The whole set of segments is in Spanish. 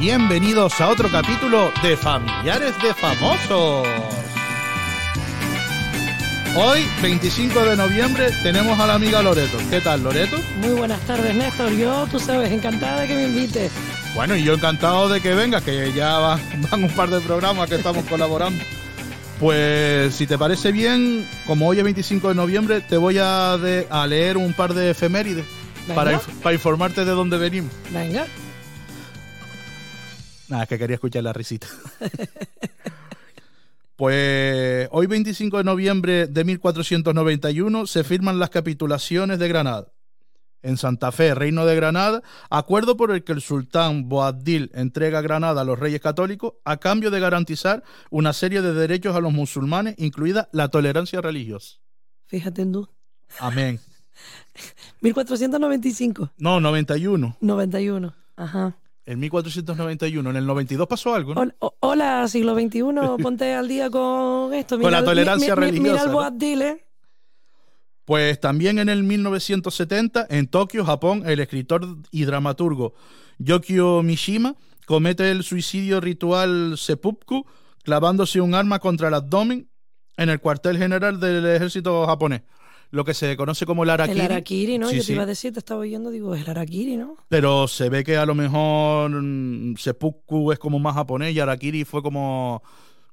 Bienvenidos a otro capítulo de Familiares de Famosos. Hoy, 25 de noviembre, tenemos a la amiga Loreto. ¿Qué tal, Loreto? Muy buenas tardes, Néstor. Yo, tú sabes, encantada de que me invites. Bueno, y yo encantado de que vengas, que ya van, van un par de programas que estamos colaborando. Pues si te parece bien, como hoy es 25 de noviembre, te voy a, de- a leer un par de efemérides para, inf- para informarte de dónde venimos. Venga. Nada, es que quería escuchar la risita. pues hoy 25 de noviembre de 1491 se firman las capitulaciones de Granada. En Santa Fe, Reino de Granada, acuerdo por el que el sultán Boabdil entrega Granada a los reyes católicos a cambio de garantizar una serie de derechos a los musulmanes, incluida la tolerancia religiosa. Fíjate en tú. Amén. 1495. No, 91. 91. Ajá. En 1491. En el 92 pasó algo, ¿no? Hola, o- hola, siglo XXI. Ponte al día con esto. Con la tolerancia mi- mi- religiosa, Mira el ¿no? Boabdil, ¿eh? Pues también en el 1970, en Tokio, Japón, el escritor y dramaturgo Yokio Mishima comete el suicidio ritual seppuku clavándose un arma contra el abdomen en el cuartel general del ejército japonés, lo que se conoce como el Arakiri. El Arakiri, ¿no? Sí, Yo sí. te iba a decir, te estaba oyendo, digo, es el Arakiri, ¿no? Pero se ve que a lo mejor mm, seppuku es como más japonés y Arakiri fue como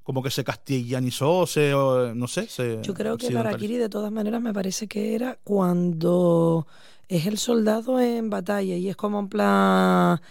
como que se castellanizó, se no sé, se Yo creo que el occidentalizó. Arakiri, de todas maneras, me parece que era cuando es el soldado en batalla y es como en plan.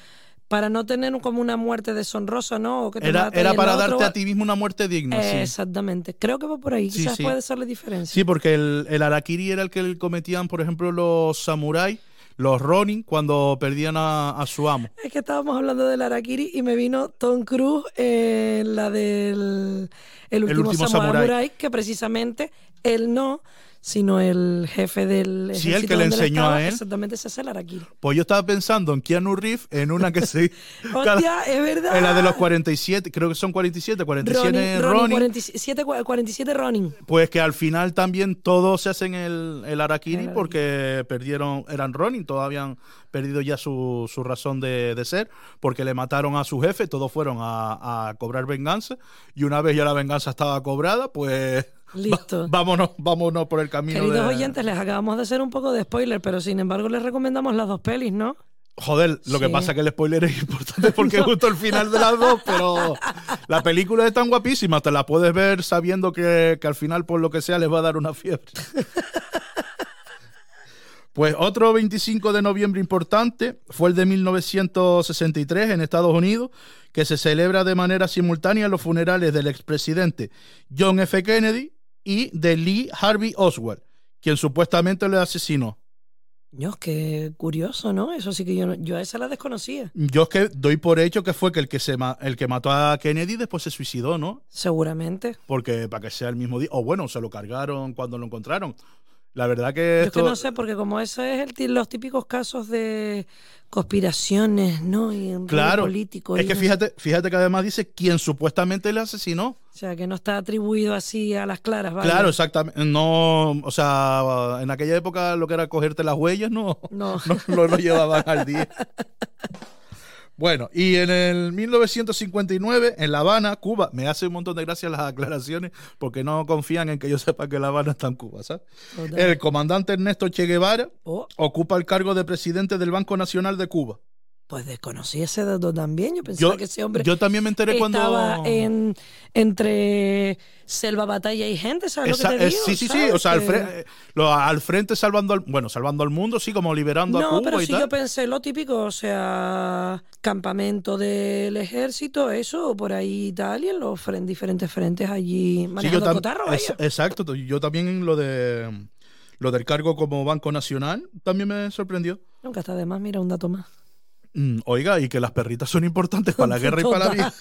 Para no tener como una muerte deshonrosa, ¿no? O que te Era, era el para otro, darte a ti mismo una muerte digna, sí. Exactamente. Creo que va por ahí. Sí, Quizás sí. puede ser la diferencia. Sí, porque el, el Arakiri era el que cometían, por ejemplo, los samuráis, los Ronin, cuando perdían a, a su amo. Es que estábamos hablando del Arakiri y me vino Tom Cruise en la del el último, último samurái, samurái. que precisamente él no, sino el jefe del Sí, el ejército que le enseñó a estaba, él. Exactamente, ese es el Arakiri. Pues yo estaba pensando en Keanu Reeves, en una que se... Hostia, es verdad. en la de los 47, creo que son 47, 47 Ronin, Ronin, Ronin, 47, 47 Ronin. pues que al final también todos se hacen el, el Arakiri. porque perdieron, eran Ronin, todavía habían perdido ya su, su razón de, de ser, porque le mataron a su jefe, todos fueron a, a cobrar venganza, y una vez ya la venganza estaba cobrada, pues... Listo. Va- vámonos, vámonos por el camino Queridos de... oyentes, les acabamos de hacer un poco de spoiler, pero sin embargo les recomendamos las dos pelis, ¿no? Joder, lo que pasa es que el spoiler es importante porque es justo el final de las dos, pero la película es tan guapísima, te la puedes ver sabiendo que, que al final, por lo que sea, les va a dar una fiebre. Pues otro 25 de noviembre importante fue el de 1963 en Estados Unidos, que se celebra de manera simultánea los funerales del expresidente John F. Kennedy y de Lee Harvey Oswald, quien supuestamente le asesinó. Dios, qué curioso, ¿no? Eso sí que yo, yo a esa la desconocía. Yo es que doy por hecho que fue que el que se el que mató a Kennedy después se suicidó, ¿no? Seguramente. Porque para que sea el mismo día. O bueno, se lo cargaron cuando lo encontraron. La verdad que Yo es esto. que no sé, porque como eso es el, los típicos casos de conspiraciones, ¿no? Y en Claro. político. Es que no- fíjate, fíjate que además dice quien supuestamente le asesinó. O sea, que no está atribuido así a las claras, ¿vale? Claro, exactamente. No, o sea, en aquella época lo que era cogerte las huellas no, No. no, no lo llevaban al día. Bueno, y en el 1959, en La Habana, Cuba, me hace un montón de gracia las aclaraciones porque no confían en que yo sepa que La Habana está en Cuba, ¿sabes? El comandante Ernesto Che Guevara Oh, ocupa el cargo de presidente del Banco Nacional de Cuba. Pues desconocí ese dato también. Yo pensaba Yo, que ese hombre yo también me enteré cuando... estaba en, entre selva, batalla y gente, ¿sabes Esa- lo que te digo? sí, sí, sí, ¿Sabes? o sea, al, Que- fre- eh, lo- al frente salvando al, bueno, salvando al mundo, sí, como liberando a No, Cuba pero y sí tal. yo pensé lo típico, o sea, campamento del ejército, eso, por ahí y tal, y en los diferentes frentes allí Sí, manejando tam- cotarro, es- exacto, yo también en lo de lo del cargo como Banco Nacional también me sorprendió. Nunca está de más, mira, un dato más. Mm, oiga, y que las perritas son importantes para la guerra y para la vida.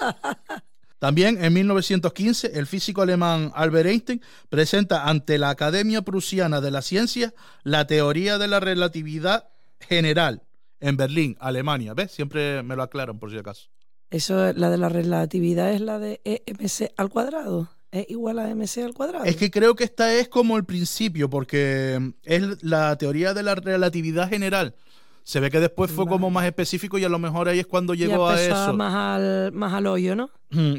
También en 1915, el físico alemán Albert Einstein presenta ante la Academia Prusiana de la Ciencia la teoría de la relatividad general en Berlín, Alemania. ¿Ves? Siempre me lo aclaran por si acaso. Eso, la de la relatividad es la de EMC al cuadrado. Es igual a MC al cuadrado. Es que creo que esta es como el principio, porque es la teoría de la relatividad general. Se ve que después fue como más específico y a lo mejor ahí es cuando llegó a eso. Más al, más al hoyo, ¿no?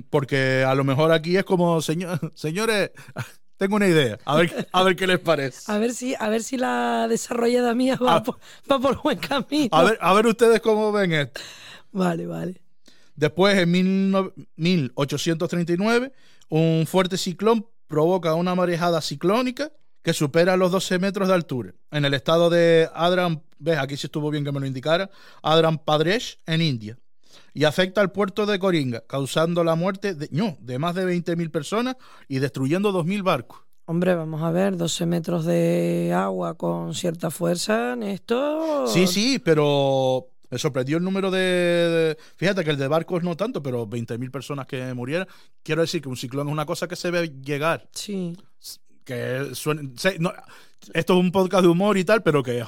Porque a lo mejor aquí es como, señor, señores, tengo una idea. A ver, a ver qué les parece. A ver si, a ver si la desarrollada mía va, Ah. por, va por buen camino. A ver, a ver ustedes cómo ven esto. Vale, vale. Después, en 19- 1839, un fuerte ciclón provoca una marejada ciclónica que supera los 12 metros de altura en el estado de Adhran, ves, aquí sí estuvo bien que me lo indicara, Adhran Pradesh, en India, y afecta al puerto de Coringa, causando la muerte de, no, de más de 20.000 personas y destruyendo 2.000 barcos. Hombre, vamos a ver, 12 metros de agua con cierta fuerza, en esto. Sí, sí, pero me sorprendió el número de, de- Fíjate que el de barcos no tanto, pero 20.000 personas que murieran. Quiero decir que un ciclón es una cosa que se ve llegar. Sí. Que suene- no, esto es un podcast de humor y tal, pero que,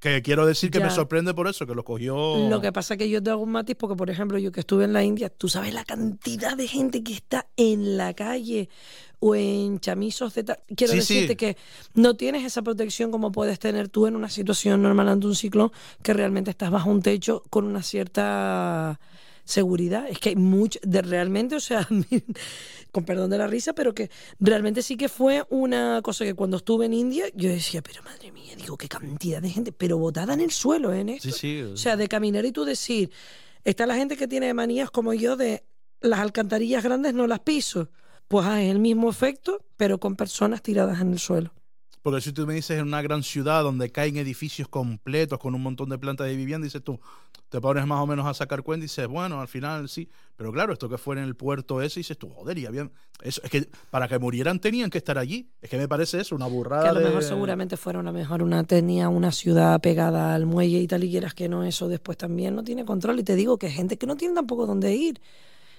que quiero decir que Ya. me sorprende por eso, que lo cogió. Lo que pasa es que yo te hago un matiz porque, por ejemplo, yo que estuve en la India, tú sabes la cantidad de gente que está en la calle o en chamizos de tal. Quiero Sí, sí. decirte que no tienes esa protección como puedes tener tú en una situación normal ante un ciclón, que realmente estás bajo un techo con una cierta seguridad. Es que hay mucho, de realmente, o sea, con perdón de la risa, pero que realmente sí que fue una cosa que cuando estuve en India, yo decía, pero madre mía, digo, qué cantidad de gente, pero botada en el suelo, ¿eh? en esto. Sí, sí. O sea, de caminar y tú decir, está la gente que tiene manías como yo de las alcantarillas grandes no las piso. Pues ah, es el mismo efecto, pero con personas tiradas en el suelo. Porque si tú me dices en una gran ciudad donde caen edificios completos con un montón de plantas de vivienda, dices tú, te pones más o menos a sacar cuenta y dices, bueno, al final sí. Pero claro, esto que fue en el puerto ese, dices tú, joder, y habían. Eso, es que para que murieran tenían que estar allí. Es que me parece eso, una burrada. Que a lo de- mejor seguramente fuera una mejor una tenía una ciudad pegada al muelle y tal y quieras que no, eso después también no tiene control. Y te digo que hay gente que no tiene tampoco dónde ir.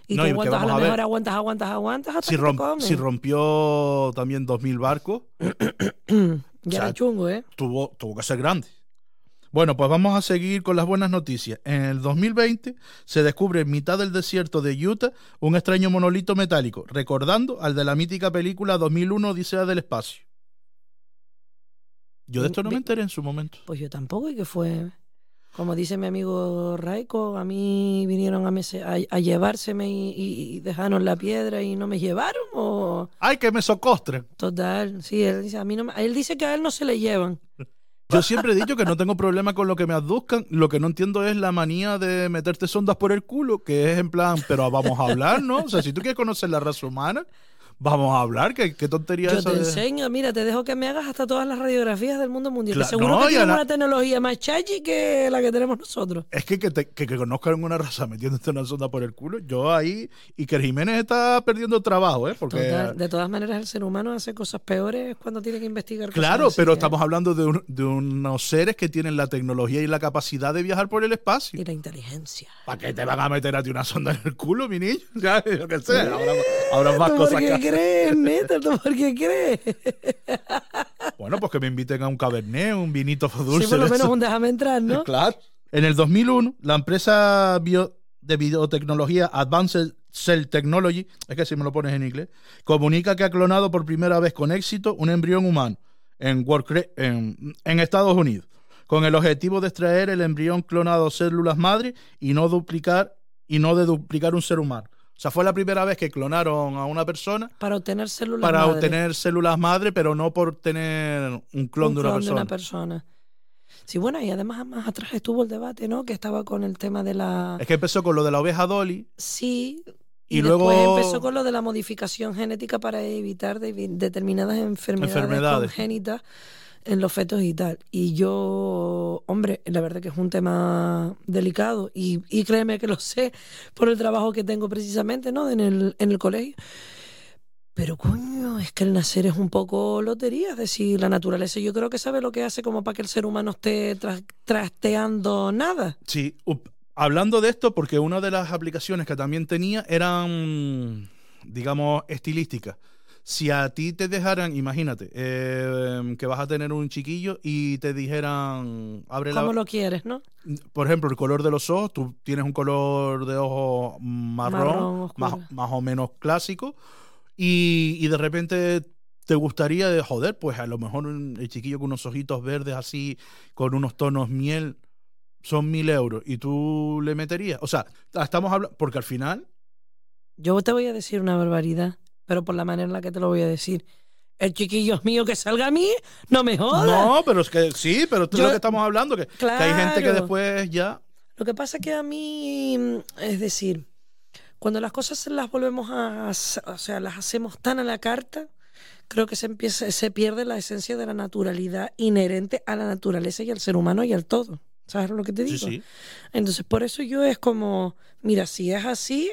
Y No, que aguantas, a vamos lo a ver. mejor aguantas, aguantas, aguantas hasta Si, que romp- te comes. si rompió también 2.000 barcos, ya o sea, chungo, ¿eh? tuvo, tuvo que ser grande. Bueno, pues vamos a seguir con las buenas noticias. En el 2020 se descubre en mitad del desierto de Utah un extraño monolito metálico, recordando al de la mítica película 2001 Odisea del Espacio. Yo de esto no me enteré en su momento. Pues yo tampoco, y que fue. Como dice mi amigo Raiko, a mí vinieron a, mese- a, a llevárseme y, dejaron la piedra y no me llevaron. O ¡Ay, que me socostren! total, sí, él dice, a mí no él dice que a él no se le llevan. Yo siempre he dicho que no tengo problema con lo que me aduzcan. Lo que no entiendo es la manía de meterte sondas por el culo, que es en plan, pero vamos a hablar, ¿no? O sea, si tú quieres conocer la raza humana, vamos a hablar. ¿Qué, qué tontería Yo esa te de- enseño, mira, te dejo que me hagas hasta todas las radiografías del mundo mundial. que Cla- seguro no, que y tienen ana- una tecnología más chachi que la que tenemos nosotros. Es que que, te- que, que conozcan una raza metiéndote una sonda por el culo, yo ahí. Y que Jiménez está perdiendo trabajo, ¿eh? Porque. Total, de todas maneras, el ser humano hace cosas peores cuando tiene que investigar cosas Claro, así, pero ¿eh? estamos hablando de, un- de unos seres que tienen la tecnología y la capacidad de viajar por el espacio. Y la inteligencia. ¿Para qué te van a meter a ti una sonda en el culo, mi niño? Ya, yo qué sé, habrá, habrá más ¿Tú cosas que crees, neta? ¿Tú por qué crees? Bueno, pues que me inviten a un cabernet, un vinito dulce. sí, por lo menos un déjame entrar, ¿no? Claro. En el 2001, la empresa bio- de biotecnología Advanced Cell Technology, es que si me lo pones en inglés, comunica que ha clonado por primera vez con éxito un embrión humano en, Workre- en, en Estados Unidos, con el objetivo de extraer el embrión clonado células madre y no duplicar y no de duplicar un ser humano. O sea, fue la primera vez que clonaron a una persona Para obtener células para madre. obtener células madre, pero no por tener un clon, Un de, una persona. persona. Sí, bueno, y además más atrás estuvo el debate, ¿no? Que estaba con el tema de la... Es que empezó con lo de la oveja Dolly, Sí. Y Y, luego- después empezó con lo de la modificación genética para evitar de- determinadas enfermedades, Enfermedades. congénitas en los fetos y tal. Y yo, hombre, la verdad que es un tema delicado y, y créeme que lo sé por el trabajo que tengo precisamente, ¿no? En el, en el colegio. Pero coño, es que el nacer es un poco lotería, es decir, la naturaleza yo creo que sabe lo que hace como para que el ser humano esté tras- trasteando nada. Sí, hablando de esto, porque una de las aplicaciones que también tenía eran, digamos, estilísticas. Si a ti te dejaran, imagínate, eh, que vas a tener un chiquillo y te dijeran, abre la... Como lo quieres, ¿no? Por ejemplo, el color de los ojos, tú tienes un color de ojos marrón, más, más o menos clásico, y, y de repente te gustaría, de, joder, pues a lo mejor un- el chiquillo con unos ojitos verdes así, con unos tonos miel, son mil euros y tú le meterías. O sea, estamos hablando, porque al final, Yo te voy a decir una barbaridad, pero por la manera en la que te lo voy a decir. El chiquillo mío que salga a mí, no me jodas. no, pero es que sí, pero esto es lo que estamos hablando, que, que hay gente que después ya... Lo que pasa que a mí, mm, es decir, cuando las cosas las volvemos a, o sea, las hacemos tan a la carta, creo que se empieza, se pierde la esencia de la naturalidad inherente a la naturaleza y al ser humano y al todo. ¿Sabes lo que te Sí, digo? sí. Entonces, por eso yo es como, mira, si es así,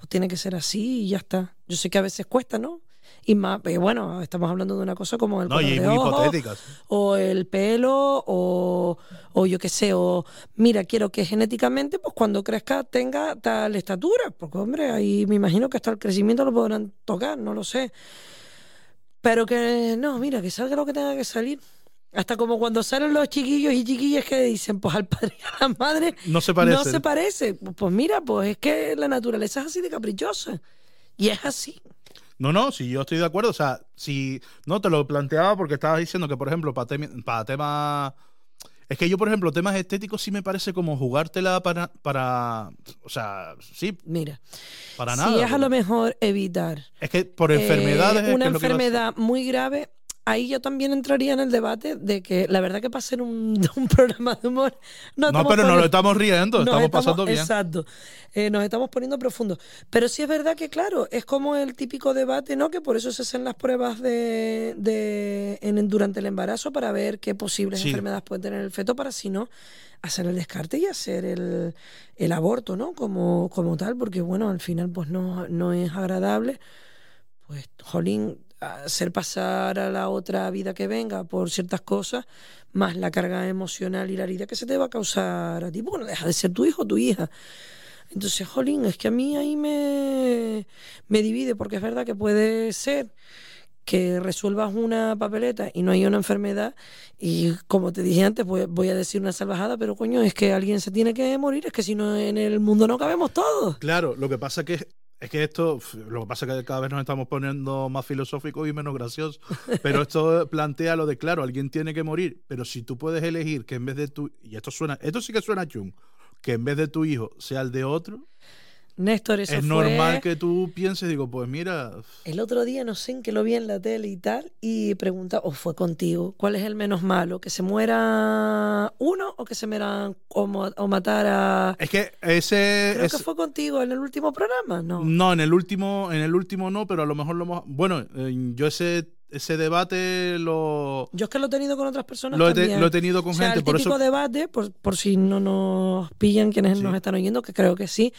pues tiene que ser así y ya está. Yo sé que a veces cuesta, ¿no? Y más, eh, bueno, estamos hablando de una cosa como el No, color de ojos, o el pelo, o, o yo qué sé, o mira, quiero que genéticamente, pues cuando crezca tenga tal estatura, porque hombre, ahí me imagino que hasta el crecimiento lo podrán tocar, no lo sé. Pero que no, mira, que salga lo que tenga que salir. Hasta como cuando salen los chiquillos y chiquillas que dicen, pues al padre y a la madre No se parece. no se parece. Pues mira, pues es que la naturaleza es así de caprichosa. Y es así. No, no, si yo estoy de acuerdo. O sea, si no te lo planteaba porque estabas diciendo que, por ejemplo, para, para temas. Es que yo, por ejemplo, temas estéticos sí me parece como jugártela para. para o sea, sí, Mira, para si nada. es a lo mejor evitar Es que por eh, enfermedades. es una es lo que enfermedad muy grave, ahí yo también entraría en el debate de que la verdad que para ser un, un programa de humor no, No, estamos pero no lo estamos riendo, nos estamos pasando bien. Exacto. Eh, nos estamos poniendo profundos. Pero sí es verdad que, claro, es como el típico debate, ¿no? Que por eso se hacen las pruebas de, de en- durante el embarazo para ver qué posibles Sí. enfermedades puede tener el feto para, si no, hacer el descarte y hacer el, el aborto, ¿no? Como, como tal, porque, bueno, al final, pues no, no es agradable. Pues, jolín, hacer pasar a la otra vida que venga por ciertas cosas, más la carga emocional y la herida que se te va a causar a ti, porque no deja de ser tu hijo o tu hija. Entonces, jolín, es que a mí ahí me, me divide, porque es verdad que puede ser que resuelvas una papeleta y no hay una enfermedad y como te dije antes voy, voy a decir una salvajada pero coño es que alguien se tiene que morir es que si no en el mundo no cabemos todos Claro, lo que pasa que es que esto, lo que pasa es que cada vez nos estamos poniendo más filosóficos y menos graciosos. Pero esto plantea lo de, claro, alguien tiene que morir. Pero si tú puedes elegir que en vez de tu. Y esto suena, esto sí que suena chung. Que en vez de tu hijo sea el de otro, Néstor eso es fue normal que tú pienses, digo, pues mira. el otro día no sé en que lo vi en la tele y tal y pregunta o fue contigo cuál es el menos malo que se muera uno o que se muera o, o matar a Es que ese. creo es- que fue contigo en el último programa no No, en el último, en el último no, pero a lo mejor lo hemos. Bueno, eh, yo ese, ese debate lo, Yo es que lo he tenido con otras personas lo, he, te- también. lo he tenido con o sea, gente. el Por típico eso. debate, por, por si no nos pillan quienes Sí. nos están oyendo, que creo que sí,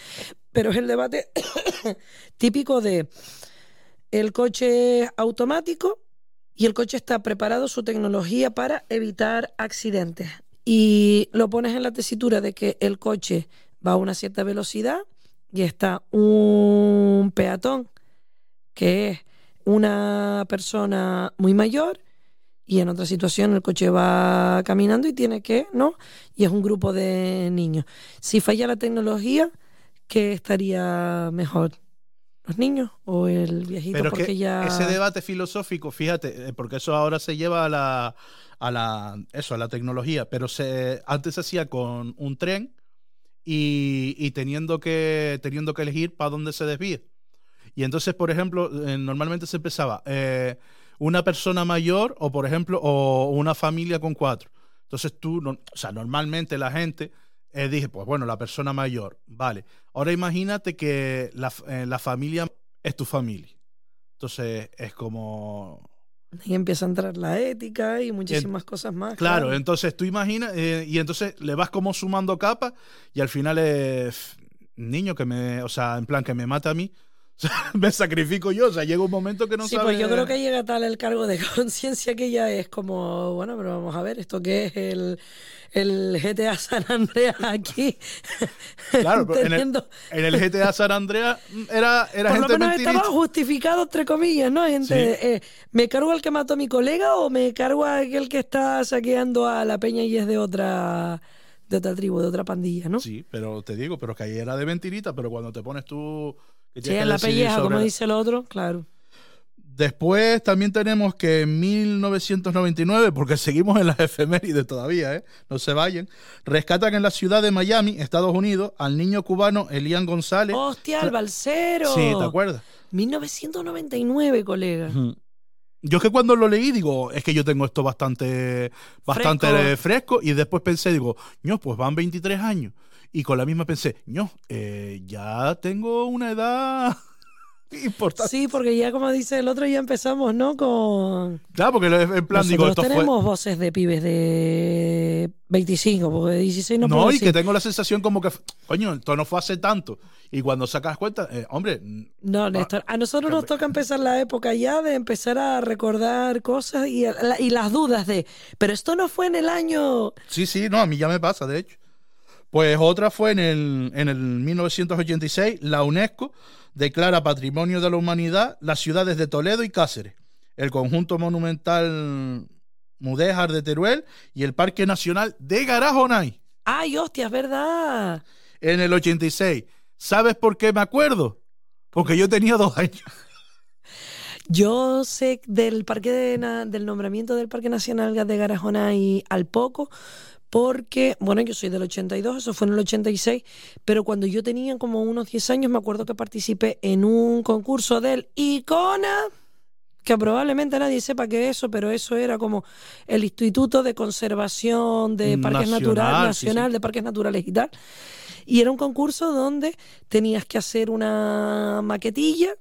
pero es el debate típico de el coche automático y el coche está preparado, su tecnología para evitar accidentes. Y lo pones en la tesitura de que el coche va a una cierta velocidad y está un peatón que es una persona muy mayor y en otra situación el coche va caminando y tiene que, ¿no? Y es un grupo de niños. Si falla la tecnología, ¿qué estaría mejor? ¿Los niños o el viejito? Pero porque que ya... ese debate filosófico, fíjate, eh, porque eso ahora se lleva a la, a la, eso, a la tecnología, pero se, antes se hacía con un tren y, y teniendo, que, teniendo que elegir para dónde se desvíe. Y entonces, por ejemplo, eh, normalmente se empezaba eh, una persona mayor o, por ejemplo, o una familia con cuatro. Entonces tú, no- o sea, normalmente la gente eh, dije, pues bueno, la persona mayor, vale. Ahora imagínate que la, eh, la familia es tu familia. Entonces es como... Y empieza a entrar la ética y muchísimas cosas más. Claro, entonces tú imaginas, eh, y entonces le vas como sumando capas y al final es niño que me, o sea, en plan que me mata a mí, me sacrifico yo, o sea, llega un momento que no sí, sabes... pues yo creo que llega tal el cargo de conciencia que ya es como, bueno, pero vamos a ver, ¿esto qué es el, el GTA San Andreas aquí? Claro, pero en el, Teniendo- en el GTA San Andreas mm, era, era Por lo gente menos mentirita. estaba justificado, entre comillas, ¿no? Gente, eh, ¿me cargo al que mató a mi colega o me cargo a aquel que está saqueando a la peña y es de otra de otra tribu, de otra pandilla, ¿no? Sí, pero te digo, pero que ahí era de mentirita, pero cuando te pones tú... que Sí, en la pelleja, sobre como dice el otro, claro. Después también tenemos que en 1999, porque seguimos en las efemérides todavía, ¿eh? no se vayan, rescatan en la ciudad de Miami, Estados Unidos, al niño cubano Elian González. ¡Hostia, el balsero! Sí, ¿te acuerdas? 1999, colega. Yo es que cuando lo leí digo, es que yo tengo esto bastante, bastante Fresco. fresco. y después pensé, digo, no, pues van 23 años. Y con la misma pensé, no, eh, ya tengo una edad importante. Sí, porque ya como dice el otro, ya empezamos, ¿no? Con... Claro, porque en plan, digo, esto fue... tenemos voces de pibes de 25, porque de 16 no, No, y que tengo la sensación como que, coño, esto no fue hace tanto. Y cuando sacas cuenta, eh, hombre, No, Néstor, a nosotros nos toca empezar la época ya de empezar a recordar cosas y, y las dudas de, pero esto no fue en el año... Sí, sí, no, a mí ya me pasa, de hecho. Pues otra fue en el, en el 1986, la UNESCO declara Patrimonio de la Humanidad las ciudades de Toledo y Cáceres, el conjunto monumental Mudéjar de Teruel y el Parque Nacional de Garajonay. ¡Ay, hostia, es verdad! En el 86, ¿sabes por qué me acuerdo? Porque yo tenía dos años. Yo sé del parque de del nombramiento del Parque Nacional de Garajona y al poco, porque, bueno, yo soy del 82, eso fue en el 86, pero cuando yo tenía como unos 10 años me acuerdo que participé en un concurso del Icona, que probablemente nadie sepa qué es eso, pero eso era como el Instituto de Conservación de Parques Nacional, Naturales, sí, Nacional sí. de Parques Naturales y tal. Y era un concurso donde tenías que hacer una maquetilla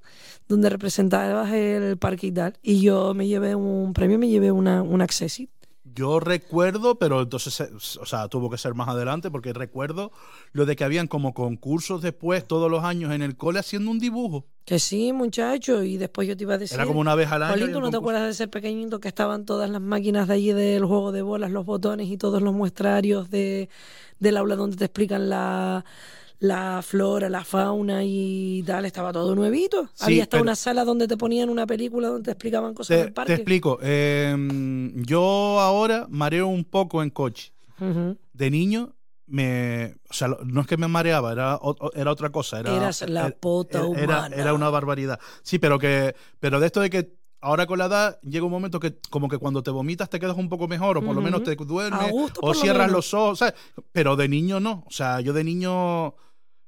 donde representabas el parque y tal. Y yo me llevé un premio, me llevé una, un accessit. Yo recuerdo, pero entonces, eh, o sea, tuvo que ser más adelante, porque recuerdo lo de que habían como concursos después, todos los años en el cole, haciendo un dibujo. Que sí, muchacho. Y después yo te iba a decir. Era como una vez al año. ¿tú no te acuerdas de ser pequeñito que estaban todas las máquinas de allí del juego de bolas, los botones y todos los muestrarios de, del aula donde te explican la, la flora, la fauna y tal? Estaba todo nuevito. Sí, Había hasta pero- una sala donde te ponían una película donde te explicaban cosas Te, del te parque. explico. eh, yo ahora mareo un poco en coche. De niño, me, o sea, no es que me mareaba, era, era otra cosa. Era, Eras la era- pota humana. era una barbaridad. Sí, pero que, pero de esto de que ahora con la edad llega un momento que como que cuando te vomitas te quedas un poco mejor, o por lo menos te duermes, gusto, o lo cierras los ojos. Pero de niño no. O sea, yo de niño.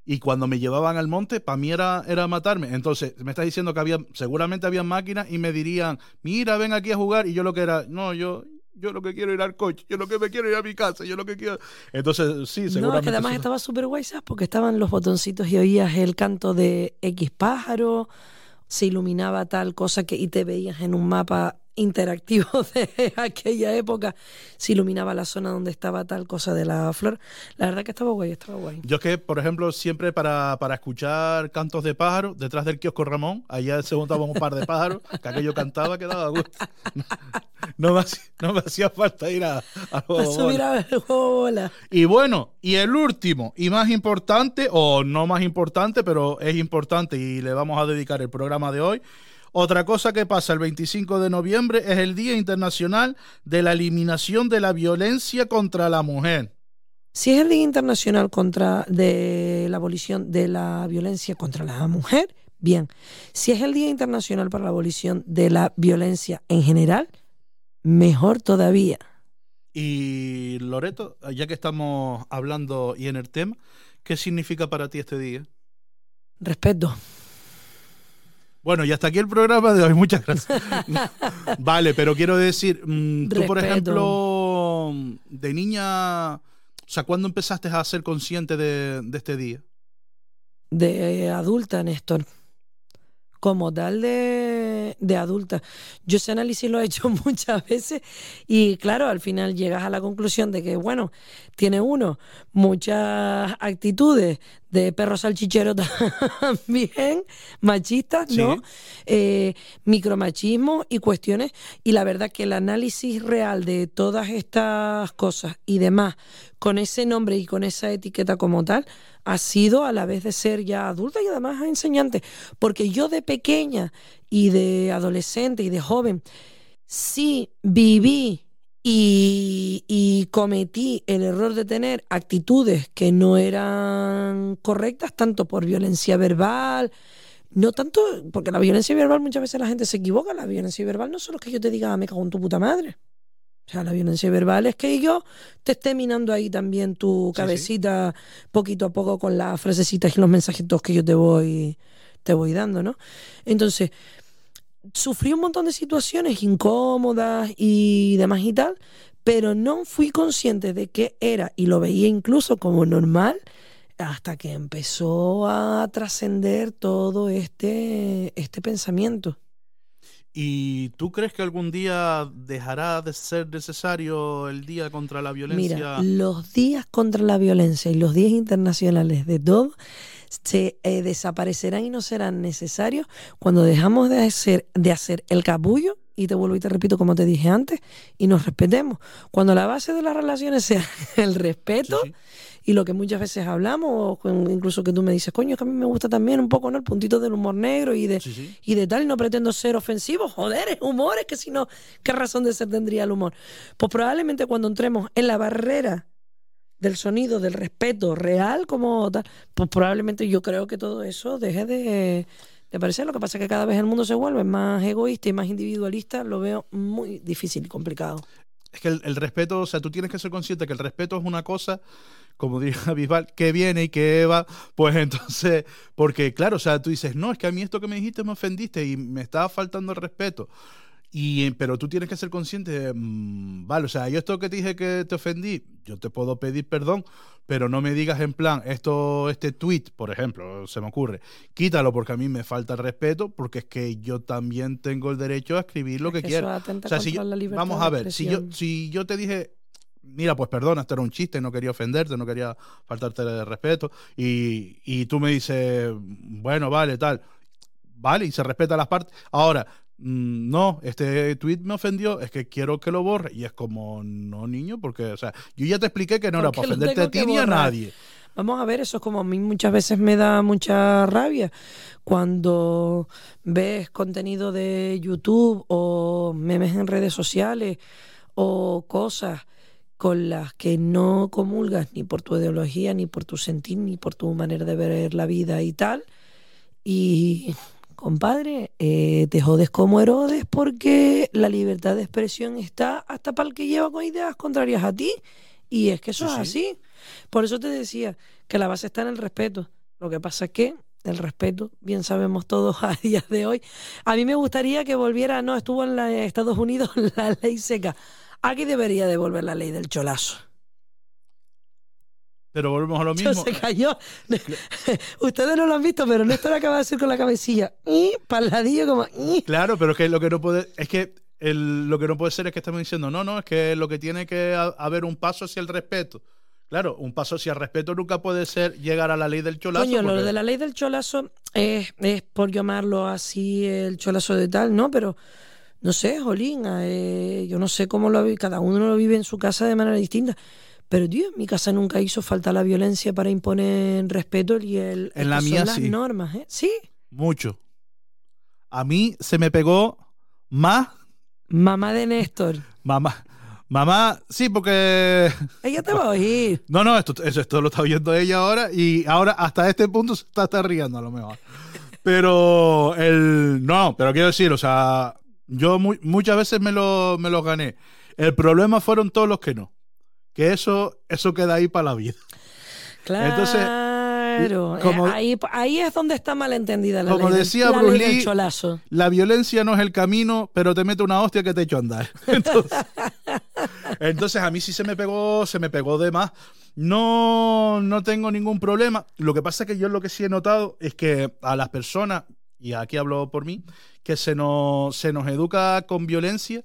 Y cuando me llevaban al monte, para mí era, era matarme. Entonces, me estás diciendo que había, seguramente había máquinas y me dirían, mira, ven aquí a jugar. Y yo lo que era, no, yo, yo lo que quiero ir al coche, yo lo que me quiero ir a mi casa, yo lo que quiero. Entonces, sí, No, seguramente. es que además sí. estaba súper guay, ¿sabes? Porque estaban los botoncitos y oías el canto de X pájaro, se iluminaba tal cosa que y te veías en un mapa interactivo de aquella época, se iluminaba la zona donde estaba tal cosa de la flor. La verdad que estaba guay, estaba guay. Yo es que, por ejemplo, siempre para, para escuchar cantos de pájaros, detrás del kiosco Ramón, allá se juntaban un par de pájaros, que aquello cantaba que daba gusto. No me hacía, no me hacía falta ir a, a A juego subir bola. a juego bola. Y bueno, y el último y más importante, o no más importante, pero es importante y le vamos a dedicar el programa de hoy. Otra cosa que pasa el 25 de noviembre es el Día Internacional de la Eliminación de la Violencia contra la Mujer. Si es el Día Internacional contra de la abolición de la violencia contra la mujer, bien. Si es el Día Internacional para la abolición de la violencia en general, mejor todavía. Y Loreto, ya que estamos hablando y en el tema, ¿qué significa para ti este día? Respeto. Bueno, y hasta aquí el programa de hoy. Muchas gracias. vale, pero quiero decir, mm, tú, por ejemplo, de niña, o sea, ¿cuándo empezaste a ser consciente de, de este día? De adulta, Néstor. Como tal de, de adulta. Yo ese análisis lo he hecho muchas veces y claro, al final llegas a la conclusión de que, bueno, tiene uno muchas actitudes de perro salchichero también, machistas, ¿no? Eh, micromachismo y cuestiones. Y la verdad que el análisis real de todas estas cosas y demás, con ese nombre y con esa etiqueta como tal, ha sido a la vez de ser ya adulta y además enseñante. Porque yo de pequeña y de adolescente y de joven, sí viví y, y cometí el error de tener actitudes que no eran correctas, tanto por violencia verbal, no tanto, porque la violencia verbal muchas veces la gente se equivoca, la violencia verbal no solo es que yo te diga, "Ah, me cago en tu puta madre. O sea, la violencia verbal es que yo te esté minando ahí también tu Sí, sí. cabecita poquito a poco con las frasecitas y los mensajitos que yo te voy, te voy dando, ¿no? Entonces, sufrí un montón de situaciones incómodas y demás y tal, pero no fui consciente de qué era y lo veía incluso como normal hasta que empezó a trascender todo este, este pensamiento. ¿Y tú crees que algún día dejará de ser necesario el día contra la violencia? Mira, los días contra la violencia y los días internacionales de todo se eh, desaparecerán y no serán necesarios cuando dejamos de hacer, de hacer el capullo, y te vuelvo y te repito como te dije antes, y nos respetemos. Cuando la base de las relaciones sea el respeto Sí, sí. y lo que muchas veces hablamos, o incluso que tú me dices, coño, es que a mí me gusta también un poco ¿no? el puntito del humor negro y de, sí. y de tal, y no pretendo ser ofensivo, joder, es humor, es que si no, ¿qué razón de ser tendría el humor? Pues probablemente cuando entremos en la barrera del sonido, del respeto real como tal, pues probablemente yo creo que todo eso deje de, de aparecer. Lo que pasa es que cada vez el mundo se vuelve más egoísta y más individualista, lo veo muy difícil y complicado. Es que el, el respeto, o sea, tú tienes que ser consciente que el respeto es una cosa, como diría Bisbal, que viene y que va, pues entonces, porque claro, o sea, tú dices, no, es que a mí esto que me dijiste me ofendiste y me estaba faltando el respeto. Y, eh, pero tú tienes que ser consciente de, mm, vale, o sea, yo esto que te dije que te ofendí, yo te puedo pedir perdón, pero no me digas en plan, esto, este tweet, por ejemplo, se me ocurre, quítalo porque a mí me falta el respeto, porque es que yo también tengo el derecho a escribir lo que Eso quiera. atenta O sea, si contra yo- la libertad vamos de a ver, si yo, si yo te dije, mira, pues perdona, esto era un chiste, no quería ofenderte, no quería faltarte el respeto, y, y tú me dices, bueno, vale, tal, vale, y se respeta las partes. Ahora, no, este tweet me ofendió, es que quiero que lo borre, y es como, no, niño, porque, o sea, yo ya te expliqué que no era para ofenderte a ti ni a nadie. Vamos a ver, eso es como a mí muchas veces me da mucha rabia cuando ves contenido de YouTube o memes en redes sociales o cosas con las que no comulgas ni por tu ideología, ni por tu sentir, ni por tu manera de ver la vida y tal. Y, compadre, eh, te jodes como Herodes porque la libertad de expresión está hasta para el que lleva con ideas contrarias a ti. Y es que eso Sí, es sí. así. Por eso te decía que la base está en el respeto. Lo que pasa es que el respeto, bien sabemos todos a día de hoy. A mí me gustaría que volviera, no, estuvo en la- Estados Unidos la ley seca. Aquí debería de volver la ley del cholazo. Pero volvemos a lo mismo. se cayó. Ustedes no lo han visto, pero Néstor acaba de decir con la cabecilla. Y paladillo como. Claro, pero es que lo que no puede, es que el- lo que no puede ser es que estamos diciendo, no, no, es que lo que tiene que ha- haber un paso hacia el respeto. Claro, un paso hacia el respeto nunca puede ser llegar a la ley del cholazo. Coño, lo de la ley del cholazo es, es por llamarlo así el cholazo de tal, ¿no? Pero no sé, Jolín, eh, yo no sé cómo lo vive, cada uno lo vive en su casa de manera distinta. Pero, tío, en mi casa nunca hizo falta la violencia para imponer respeto y el, En la son las sí. normas, ¿eh? Sí, Mucho. A mí se me pegó más mamá de Néstor. mamá. Mamá, sí, porque. Ella te va a oír. No, no, esto, esto lo está viendo ella ahora y ahora hasta este punto se está, está riendo a lo mejor. Pero el. No, pero quiero decir, o sea, yo mu- muchas veces me lo, me lo gané. El problema fueron todos los que no. Que eso, eso queda ahí para la vida. Entonces, Claro, como- eh, ahí, ahí es donde está mal entendida la Como ley, decía la Bruce ley Lee. La violencia no es el camino, pero te mete una hostia que te echo a andar. Entonces, entonces, a mí sí se me pegó, se me pegó de más. No, no tengo ningún problema. Lo que pasa es que yo lo que sí he notado es que a las personas, y aquí hablo por mí, que se nos, se nos educa con violencia,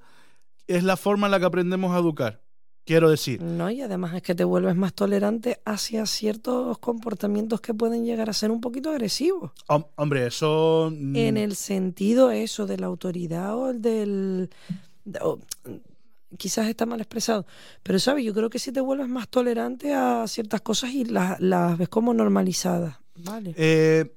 es la forma en la que aprendemos a educar. Quiero decir, No, y además es que te vuelves más tolerante hacia ciertos comportamientos que pueden llegar a ser un poquito agresivos. hom- hombre, eso... En el sentido eso de la autoridad o el del... o, quizás está mal expresado, pero sabes, yo creo que sí te vuelves más tolerante a ciertas cosas y las, las ves como normalizadas. Vale. Eh,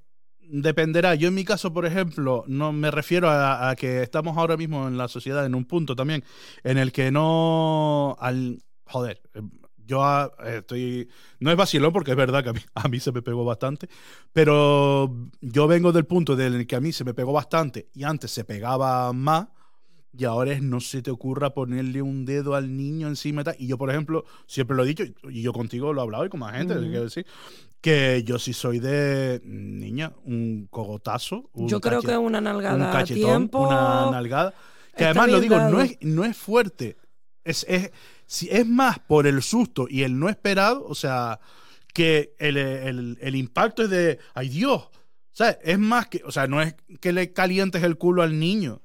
dependerá. Yo en mi caso, por ejemplo, no me refiero a, a que estamos ahora mismo en la sociedad en un punto también en el que no al joder. eh, yo ah, estoy. No es vacilón porque es verdad que a mí, a mí se me pegó bastante. Pero yo vengo del punto del que a mí se me pegó bastante y antes se pegaba más. Y ahora es no se te ocurra ponerle un dedo al niño encima y tal. Y yo, por ejemplo, siempre lo he dicho, y yo contigo lo he hablado y con más gente, quiero decir, que yo sí soy de niña, un cogotazo. Un Yo creo que una un nalgada a cachetón, tiempo. una nalgada. Que además lo digo, no es, no es fuerte. Es, es, si es más por el susto y el no esperado, o sea, que el, el- el impacto es de, ay Dios, ¿sabes? Es más que, o sea, no es que le calientes el culo al niño.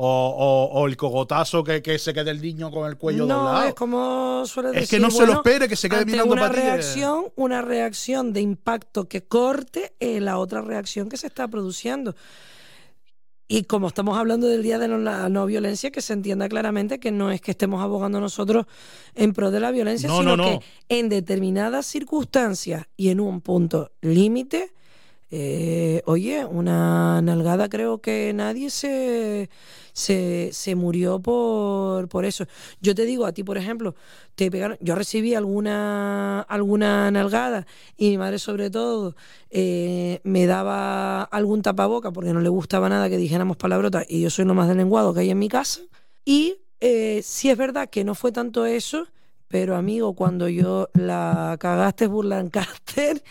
O, o- o el cogotazo que, que se quede el niño con el cuello no, doblado. es como suele decir. Es que no se lo espere, que se quede mirando una para ti. eh. reacción, una reacción de impacto que corte eh, la otra reacción que se está produciendo. Y como estamos hablando del Día de la No Violencia, que se entienda claramente que no es que estemos abogando nosotros en pro de la violencia, No, sino no, no. que en determinadas circunstancias y en un punto límite, eh, oye, una nalgada creo que nadie se, se, se murió por, por eso. Yo te digo, a ti, por ejemplo, te pegaron, yo recibí alguna, alguna nalgada y mi madre sobre todo eh, me daba algún tapaboca porque no le gustaba nada que dijéramos palabrotas y yo soy lo más deslenguado que hay en mi casa. Y eh, sí es verdad que no fue tanto eso, pero amigo, cuando yo la cagaste Burlancaster,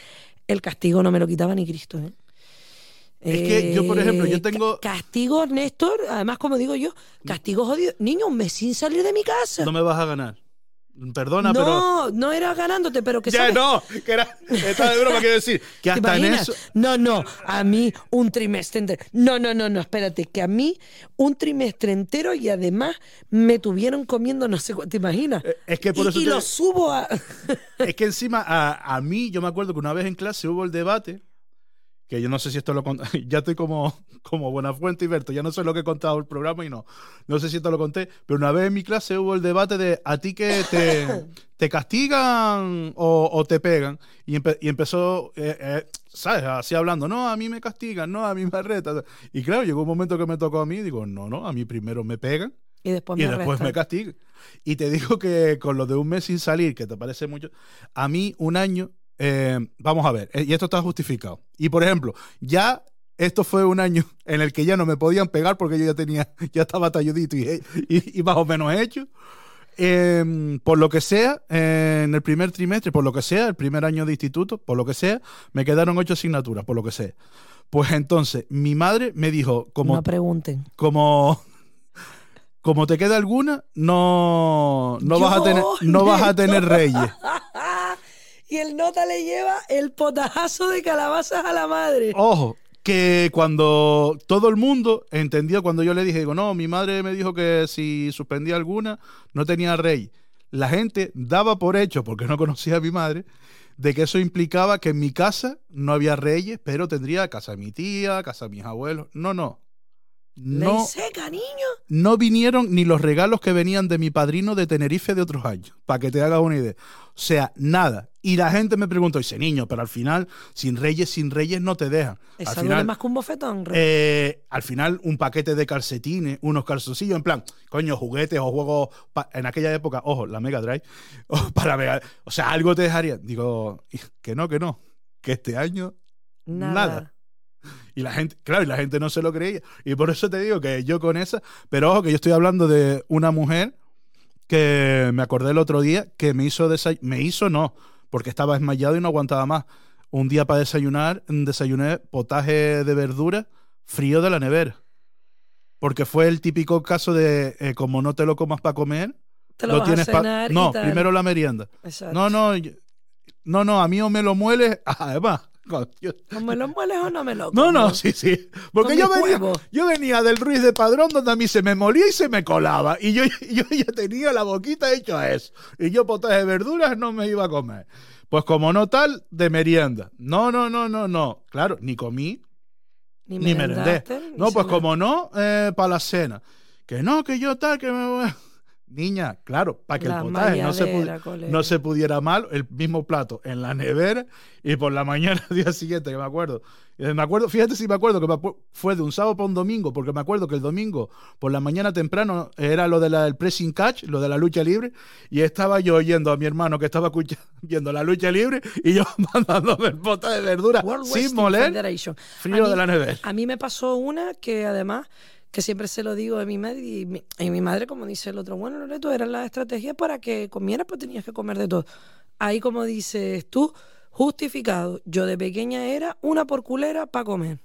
el castigo no me lo quitaba ni Cristo. ¿eh? Es que yo, por ejemplo, yo ca- tengo- Castigo, Néstor, además, como digo yo, castigo jodido. Niño, un mes sin salir de mi casa. No me vas a ganar. Perdona, pero. no, no era ganándote, pero que Ya sabes- no, que era. Está de broma, quiero decir. Que ¿Te hasta en eso. No, no, a mí un trimestre entero. No, no, no, no, espérate, que a mí un trimestre entero y además me tuvieron comiendo no sé cuánto, ¿te imaginas? Eh, Es que por y eso y te- lo subo a... Es que encima, a, a mí, yo me acuerdo que una vez en clase hubo el debate, que yo no sé si esto lo conté, ya estoy como, como Buenafuente y Berto, ya no sé lo que he contado el programa y no, no sé si esto lo conté, pero una vez en mi clase hubo el debate de a ti que te, te castigan o, o te pegan, y, empe- y empezó, eh, eh, ¿sabes? Así hablando, no, a mí me castigan, no, a mí me retan. Y claro, llegó un momento que me tocó a mí, y digo, no, no, a mí primero me pegan Y después y me después me castigan. Y te digo que con lo de un mes sin salir, que te parece mucho, a mí un año, eh, vamos a ver, eh, y esto está justificado. Y por ejemplo, ya esto fue un año en el que ya no me podían pegar porque yo ya tenía, ya estaba talludito y, y- y más o menos hecho. Eh, por lo que sea, eh, en el primer trimestre, por lo que sea, el primer año de instituto, por lo que sea, me quedaron ocho asignaturas, por lo que sea. Pues entonces, mi madre me dijo, como No pregunten. como como te queda alguna, no, no, vas, a tener, no vas a tener reyes. Y el nota le lleva el potajazo de calabazas a la madre. Ojo, que cuando todo el mundo entendió, cuando yo le dije, digo, no, mi madre me dijo que si suspendía alguna, no tenía rey. La gente daba por hecho, porque no conocía a mi madre, de que eso implicaba que en mi casa no había reyes, pero tendría casa de mi tía, casa de mis abuelos. No, no. No, seca, niño. no vinieron ni los regalos que venían de mi padrino de Tenerife de otros años, para que te hagas una idea. O sea, nada. Y la gente me preguntó, dice, niño, pero al final, sin reyes, sin reyes no te dejan. Al final, más que un bofetón. Eh, al final, un paquete de calcetines, unos calzoncillos, en plan, coño, juguetes o juegos. en aquella época, ojo, la Mega Drive, o para Mega- O sea, algo te dejaría. Digo, que no, que no. Que este año nada. nada. Y la gente, claro, y la gente no se lo creía. Y por eso te digo que yo con esa, pero ojo que yo estoy hablando de una mujer que me acordé el otro día que me hizo desayunar, me hizo no, porque estaba desmayado y no aguantaba más. Un día para desayunar, desayuné potaje de verdura frío de la nevera. Porque fue el típico caso de eh, como no te lo comas para comer, Te lo, lo vas tienes para... cenar y No, tal. primero la merienda. Exacto. No, no, no, no, a mí o me lo mueles, además. ¿No me lo mueles o no me lo no, no, como? sí, sí. Porque yo venía, yo venía del Ruiz de Padrón donde a mí se me molía y se me colaba. Y yo, yo ya tenía la boquita hecha a eso. Y yo potaje de verduras no me iba a comer. Pues como no tal, de merienda. No, no, no, no, no. Claro, ni comí, Ni, ni merendé. No, pues como no, para la cena. Que no, que yo tal, que me voy. Niña, claro, para que La el potaje no se, no se pudiera mal, el mismo plato en la nevera y por la mañana al día siguiente, que me acuerdo. Eh, Me acuerdo, fíjate si me acuerdo que me acu- fue de un sábado para un domingo, porque me acuerdo que el domingo por la mañana temprano era lo del pressing catch, lo de la lucha libre, y estaba yo oyendo a mi hermano que estaba viendo la lucha libre y yo mandándome el potaje de verdura World sin moler, Federation. frío de la nevera. A mí me pasó una que además, que siempre se lo digo a mi madre, y mi, y mi madre, como dice el otro, bueno, Loreto, era la estrategia para que comieras, pues tenías que comer de todo. Ahí, como dices tú, justificado. Yo de pequeña era una porculera para comer.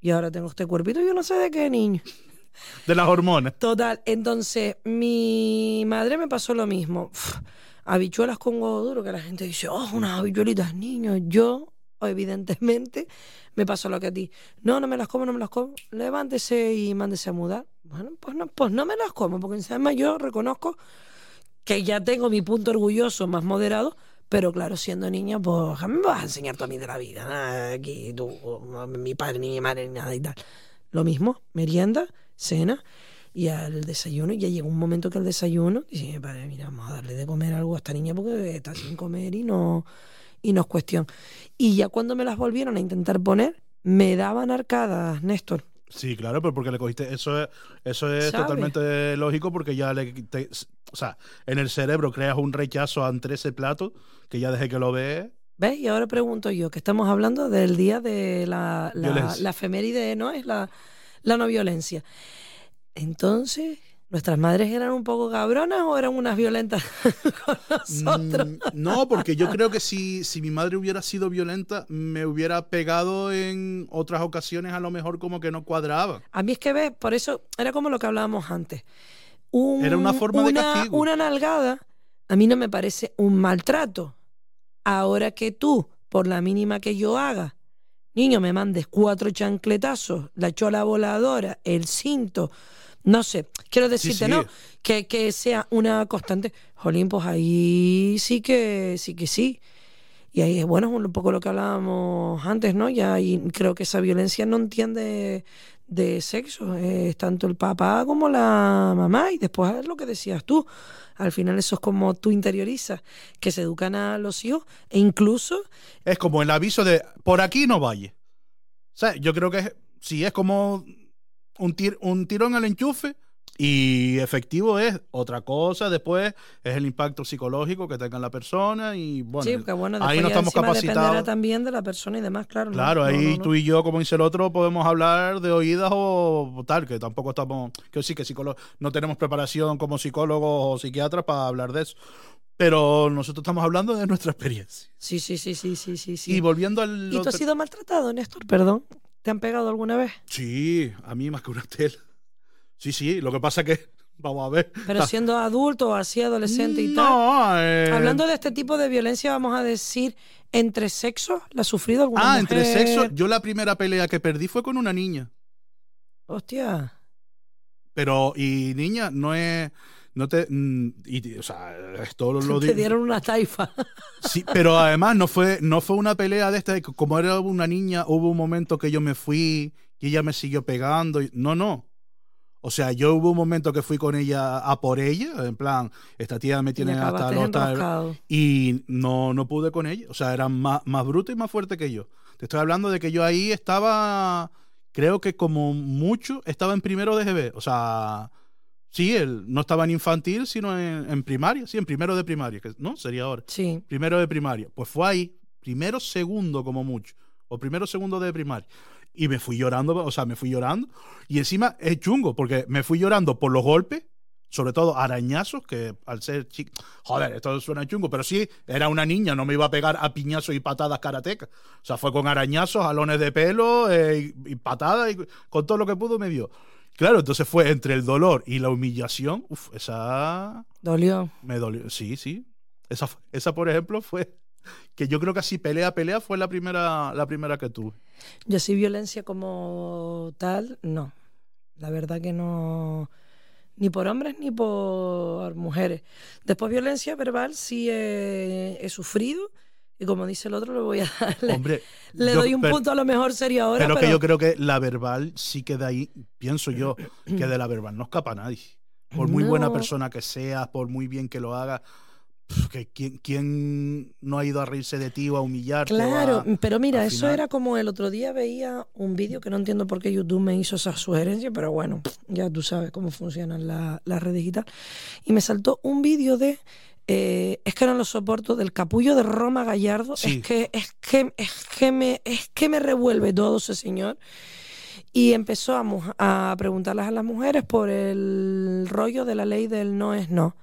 Y ahora tengo este cuerpito, yo no sé de qué niño. De las hormonas. Total, entonces mi madre me pasó lo mismo. Uf, habichuelas con huevo duro, que la gente dice, oh, unas habichuelitas, niños. Yo, evidentemente, me pasó lo que a ti. No, no me las como, no me las como. Levántese y mándese a mudar. Bueno, pues no, pues no me las como, porque encima yo reconozco que ya tengo mi punto orgulloso más moderado, pero claro, siendo niña, pues jamás me vas a enseñar tú a mí de la vida. nada, Aquí tú, mi padre, ni mi madre, ni nada y tal. Lo mismo, merienda, cena y al desayuno. Y ya llega un momento que el desayuno, dice, padre, mira, vamos a darle de comer algo a esta niña porque está sin comer y no, y no es cuestión. Y ya cuando me las volvieron a intentar poner, me daban arcadas, Néstor. Sí, claro, pero porque le cogiste. Eso es, eso es ¿Sabe? totalmente lógico porque ya le. te- o sea, en el cerebro creas un rechazo ante ese plato que ya desde que lo ves. ¿Ves? Y ahora pregunto yo, que estamos hablando del día de la, la, la efeméride, ¿no? Es la, la no violencia. Entonces, ¿nuestras madres eran un poco cabronas o eran unas violentas con nosotros? Mm, no, porque yo creo que si, si mi madre hubiera sido violenta, me hubiera pegado en otras ocasiones, a lo mejor como que no cuadraba. A mí es que ves, por eso era como lo que hablábamos antes. Un- Era una forma de castigo. Una nalgada, a mí no me parece un maltrato. Ahora que tú, por la mínima que yo haga, niño, me mandes cuatro chancletazos, la chola voladora, el cinto, no sé, quiero decirte, sí. ¿no? Que, que sea una constante. Jolín, pues ahí sí que sí que sí. Y ahí es bueno, es un poco lo que hablábamos antes, ¿no? Ya y creo que esa violencia no entiende de sexo, es tanto el papá como la mamá, y después es lo que decías tú. Al final eso es como tú interiorizas, que se educan a los hijos, e incluso Es como el aviso de por aquí no vayas. O sea, yo creo que es, sí, es como un, tir- un tirón al enchufe y efectivo es otra cosa. Después es el impacto psicológico que tenga la persona y bueno. sí, bueno, ahí no estamos capacitados. también de la persona y demás, claro. Claro, No, ahí no, no. tú y yo, como dice el otro, podemos hablar de oídas o tal, que tampoco estamos, que sí, que psicólogo, no tenemos preparación como psicólogos o psiquiatras para hablar de eso. Pero nosotros estamos hablando de nuestra experiencia. Sí, sí, sí, sí, sí, sí. sí. Y volviendo al... ¿Y tú otro- has sido maltratado, Néstor? Perdón. ¿Te han pegado alguna vez? Sí, a mí más que una tela. Sí, sí, lo que pasa que, vamos a ver. Pero siendo adulto o así adolescente y tal. No, eh, Hablando de este tipo de violencia, vamos a decir, entre sexos, ¿la ha sufrido alguna Ah, entre mujer? sexo. Yo la primera pelea que perdí fue con una niña. Hostia. Pero, y niña, no es. No te. mm, y, o sea, esto lo, lo Te dieron una taifa. Sí, pero además no fue, no fue una pelea de esta. de que Como era una niña, hubo un momento que yo me fui y ella me siguió pegando. y- no, no. O sea, yo hubo un momento que fui con ella a por ella, en plan, esta tía me tiene hasta enroscado. y no, no pude con ella. O sea, era más, más bruta y más fuerte que yo. Te estoy hablando de que yo ahí estaba, creo que como mucho, estaba en primero de GB. O sea, sí, él no estaba en infantil, sino en, en primaria. Sí, en primero de primaria, que no sería ahora. Sí. Primero de primaria. Pues fue ahí, primero, segundo como mucho. O primero, segundo de primaria. Y me fui llorando, o sea, me fui llorando. Y encima es chungo, porque me fui llorando por los golpes, sobre todo arañazos, que al ser chico, joder, esto suena chungo, pero sí, era una niña, no me iba a pegar a piñazos y patadas karatecas. O sea, fue con arañazos, jalones de pelo eh, y, y patadas, y con todo lo que pudo me dio. Claro, entonces fue entre el dolor y la humillación, uf, esa Dolió. me dolió. Sí, sí. Esa, esa, por ejemplo, fue que yo creo que así pelea, pelea fue la primera, la primera que tuve. Yo sí violencia como tal, no. La verdad que no. Ni por hombres ni por mujeres. Después violencia verbal sí he, he sufrido. Y como dice el otro, le voy a darle. Hombre, le yo- doy un pero- punto a lo mejor serio ahora. Pero, Pero, que yo creo que la verbal sí que de ahí, pienso yo, que de la verbal no escapa nadie. Por muy buena persona que seas, por muy bien que lo hagas, que ¿quién, quién no ha ido a reírse de ti o a humillarte? Claro, a- pero mira, eso era como el otro día veía un vídeo que no entiendo por qué YouTube me hizo esa sugerencia, pero bueno, ya tú sabes cómo funcionan la- las redes y tal. Y me saltó un vídeo de, eh, es que no lo soporto, del capullo de Roma Gallardo. Sí. Es que, es que, es que me, es que me revuelve todo ese señor. Y empezó a preguntarles a las mujeres por el rollo de la ley del no es no.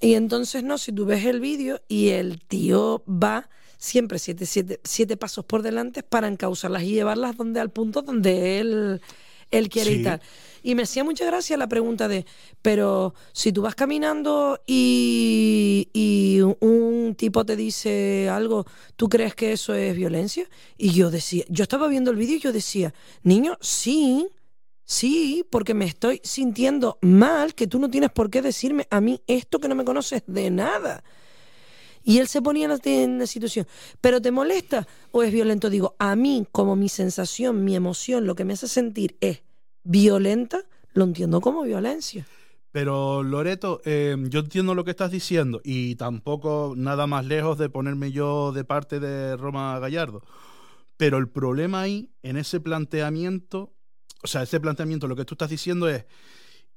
Y entonces, no, si tú ves el vídeo y el tío va siempre siete, siete, siete pasos por delante para encauzarlas y llevarlas donde al punto donde él, él quiere Sí. y tal. Y me hacía mucha gracia la pregunta de, pero si tú vas caminando y, y un tipo te dice algo, ¿tú crees que eso es violencia? Y yo decía, yo estaba viendo el vídeo y yo decía, niño, sí, Sí, porque me estoy sintiendo mal, que tú no tienes por qué decirme a mí esto que no me conoces de nada. Y él se ponía en la, situación, ¿pero te molesta o es violento? Digo, a mí, como mi sensación, mi emoción, lo que me hace sentir es violenta, lo entiendo como violencia. Pero Loreto, eh, yo entiendo lo que estás diciendo y tampoco nada más lejos de ponerme yo de parte de Roma Gallardo. Pero el problema ahí, en ese planteamiento, o sea, ese planteamiento, lo que tú estás diciendo es,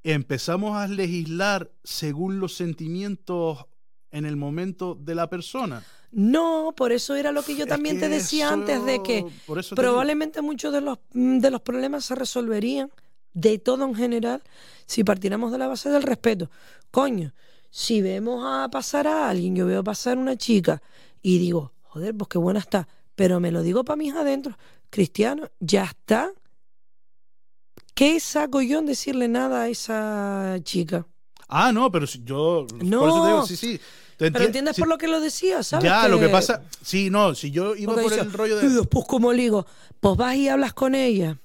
empezamos a legislar según los sentimientos en el momento de la persona. No, por eso era lo que yo Es también te decía eso- antes de que digo. probablemente muchos de los, mm, de los problemas se resolverían de todo en general si partiéramos de la base del respeto. Coño, si vemos a pasar a alguien, yo veo pasar una chica y digo, joder, pues qué buena está, pero me lo digo para mis adentro, cristiano, ya está. ¿Qué saco yo en decirle nada a esa chica? Ah, no, pero si yo... Por No. eso te digo, sí, Pero enti- entiendes sí, por lo que lo decía, ¿sabes? Ya, lo que pasa... Sí, no, si yo iba Porque por dice, el rollo "Y de... después, como le digo, pues vas y hablas con ella.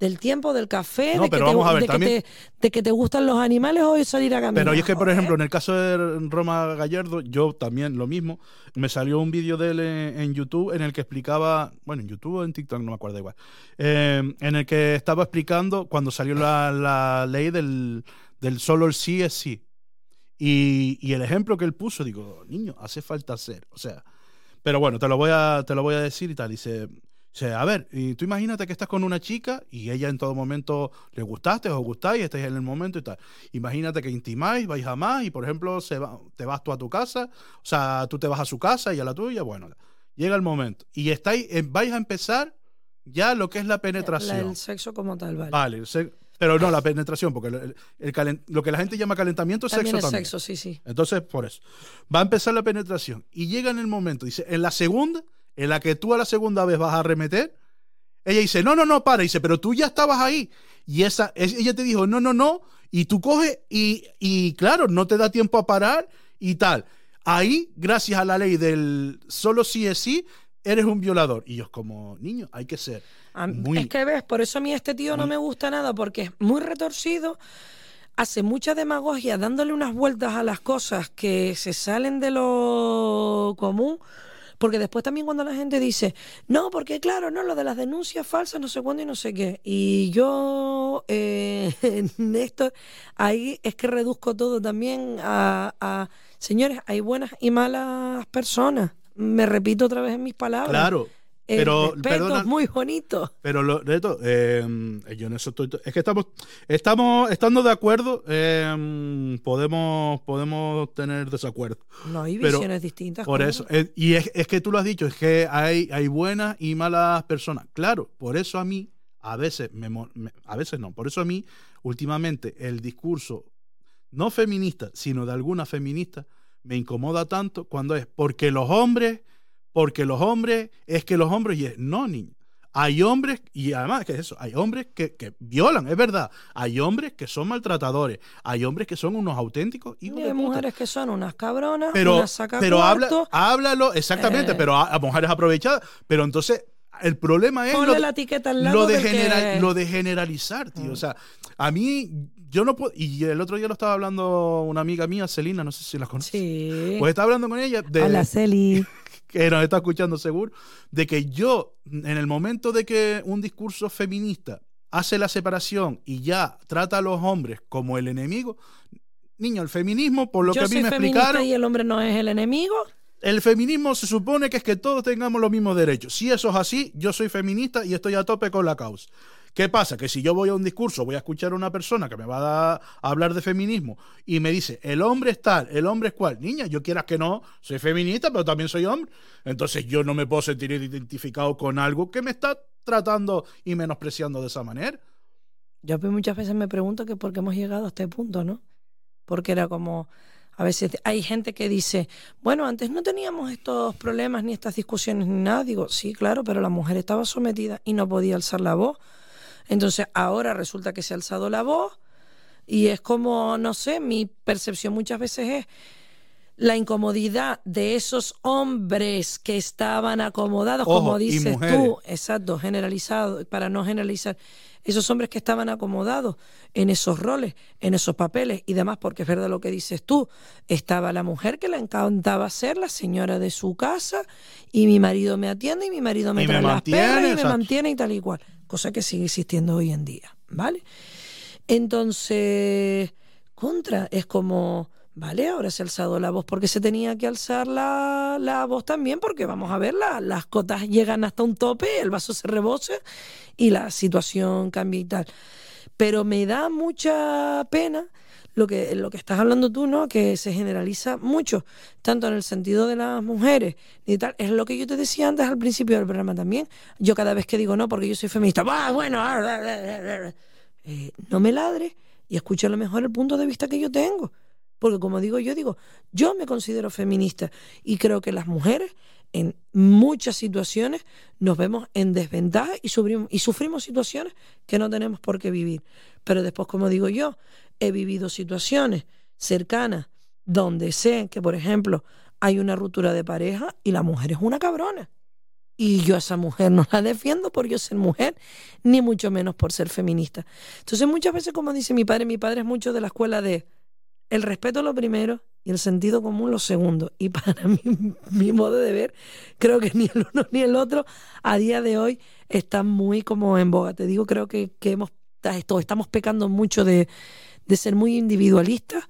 Del tiempo, del café, No, de, que pero te, vamos a ver, de, que también- te, de que te gustan los animales o de salir a caminar. Pero es que, por ejemplo, en el caso de Roma Gallardo, yo también lo mismo. Me salió un vídeo de él en, en YouTube en el que explicaba, bueno, en YouTube o en TikTok, no me acuerdo igual, eh, en el que estaba explicando cuando salió la, la ley del, del solo el sí es sí. Y, y el ejemplo que él puso, digo, niño, hace falta hacer. O sea, pero bueno, te lo voy a, te lo voy a decir y tal. Dice, dice, a ver, y tú imagínate que estás con una chica y ella en todo momento le gustaste o gustáis, estáis en el momento y tal. Imagínate que intimáis, vais a más y, por ejemplo, se va- te vas tú a tu casa, o sea, tú te vas a su casa y a la tuya, bueno, llega el momento. Y estáis, eh, vais a empezar ya lo que es la La- penetración. el sexo como tal, vale. Vale, pero no la penetración, porque el- el calen- lo que la gente llama calentamiento es también sexo es también. sexo, sí, sí. Entonces, por eso. Va a empezar la penetración. Y llega en el momento, dice, en la segunda, en la que tú a la segunda vez vas a arremeter, ella dice, no, no, no, para. Dice, pero tú ya estabas ahí. Y esa, es- ella te dijo, no, no, no. Y tú coges y, y claro, no te da tiempo a parar y tal. Ahí, gracias a la ley del solo sí es sí, eres un violador. Y yo, como niño, hay que ser. Muy- Es que ves, por eso a mí este tío no me gusta nada, porque es muy retorcido, hace mucha demagogia, dándole unas vueltas a las cosas que se salen de lo común. Porque después también cuando la gente dice, no, porque claro, no, lo de las denuncias falsas, no sé cuándo y no sé qué. Y yo, eh, Néstor, ahí es que reduzco todo también a, a, señores, hay buenas y malas personas. Me repito otra vez en mis palabras. Claro. El Pero, perdona, es muy bonito. Pero Loreto, eh, yo en eso estoy. Es que estamos, estamos estando de acuerdo, eh, podemos, podemos tener desacuerdo. No hay Pero visiones distintas. Por eso. eh, y es, es que tú lo has dicho, es que hay, hay buenas y malas personas. Claro, por eso a mí, a veces, me, me- a veces no, por eso a mí, últimamente, el discurso, no feminista, sino de alguna feminista, me incomoda tanto cuando es porque los hombres, porque los hombres, es que los hombres, y es, no, niño. Hay hombres, y además, que es eso? Hay hombres que, que violan, es verdad. Hay hombres que son maltratadores. Hay hombres que son unos auténticos hijos Y de hay puta. mujeres que son unas cabronas, Pero, unas pero habla, háblalo, exactamente, Eh. pero a, a mujeres aprovechadas. Pero entonces, el problema es Ponle lo la etiqueta al lado lo, de del que- general- lo de generalizar, tío. Mm. O sea, a mí, yo no puedo. Y el otro día lo estaba hablando una amiga mía, Celina, no sé si la conoces. Sí. Pues estaba hablando con ella de, Hola, Celi. Que nos está escuchando seguro, de que yo, en el momento de que un discurso feminista hace la separación y ya trata a los hombres como el enemigo, niño, el feminismo, por lo Yo que a mí soy me explicaron, y el hombre no es el enemigo. el feminismo se supone que es que todos tengamos los mismos derechos. Si eso es así, yo soy feminista y estoy a tope con la causa. ¿Qué pasa? Que si yo voy a un discurso, voy a escuchar a una persona que me va a, hablar de feminismo y me dice, el hombre es tal, el hombre es cual. Niña, yo quieras que no, soy feminista, pero también soy hombre. Entonces yo no me puedo sentir identificado con algo que me está tratando y menospreciando de esa manera. Yo pues, muchas veces me pregunto que por qué hemos llegado a este punto, ¿no? Porque era como, a veces hay gente que dice, bueno, antes no teníamos estos problemas ni estas discusiones ni nada. Digo, sí, claro, pero la mujer estaba sometida y no podía alzar la voz. Entonces ahora resulta que se ha alzado la voz y es como, no sé, mi percepción muchas veces es la incomodidad de esos hombres que estaban acomodados, Ojo, como dices tú, exacto, generalizado, para no generalizar, esos hombres que estaban acomodados en esos roles, en esos papeles y demás, porque es verdad lo que dices tú, estaba la mujer que le encantaba ser la señora de su casa y mi marido me atiende y mi marido me Y me trae las y me mantiene y tal y cual, cosa que sigue existiendo hoy en día, ¿vale? Entonces, contra, es como, vale, ahora se ha alzado la voz porque se tenía que alzar la, la voz también, porque vamos a ver, la- las cotas llegan hasta un tope, el vaso se rebosa y la situación cambia y tal. Pero me da mucha pena lo que, lo que estás hablando tú, ¿no? Que se generaliza mucho, tanto en el sentido de las mujeres y tal. Es lo que yo te decía antes al principio del programa también. Yo cada vez que digo no, porque yo soy feminista, ¡bah, bueno! ah, ah, ah, ah", eh, no me ladre y escucha a lo mejor el punto de vista que yo tengo. Porque como digo yo, digo, yo me considero feminista y creo que las mujeres en muchas situaciones nos vemos en desventaja y sufrimos, y sufrimos situaciones que no tenemos por qué vivir. Pero después, como digo yo, he vivido situaciones cercanas donde sé que, por ejemplo, hay una ruptura de pareja y la mujer es una cabrona. Y yo a esa mujer no la defiendo por yo ser mujer, ni mucho menos por ser feminista. Entonces muchas veces, como dice mi padre, mi padre es mucho de la escuela de el respeto lo primero y el sentido común lo segundo. Y para mí, mi modo de ver, creo que ni el uno ni el otro a día de hoy están muy como en boga. Te digo, creo que, que hemos, estamos pecando mucho de, de ser muy individualistas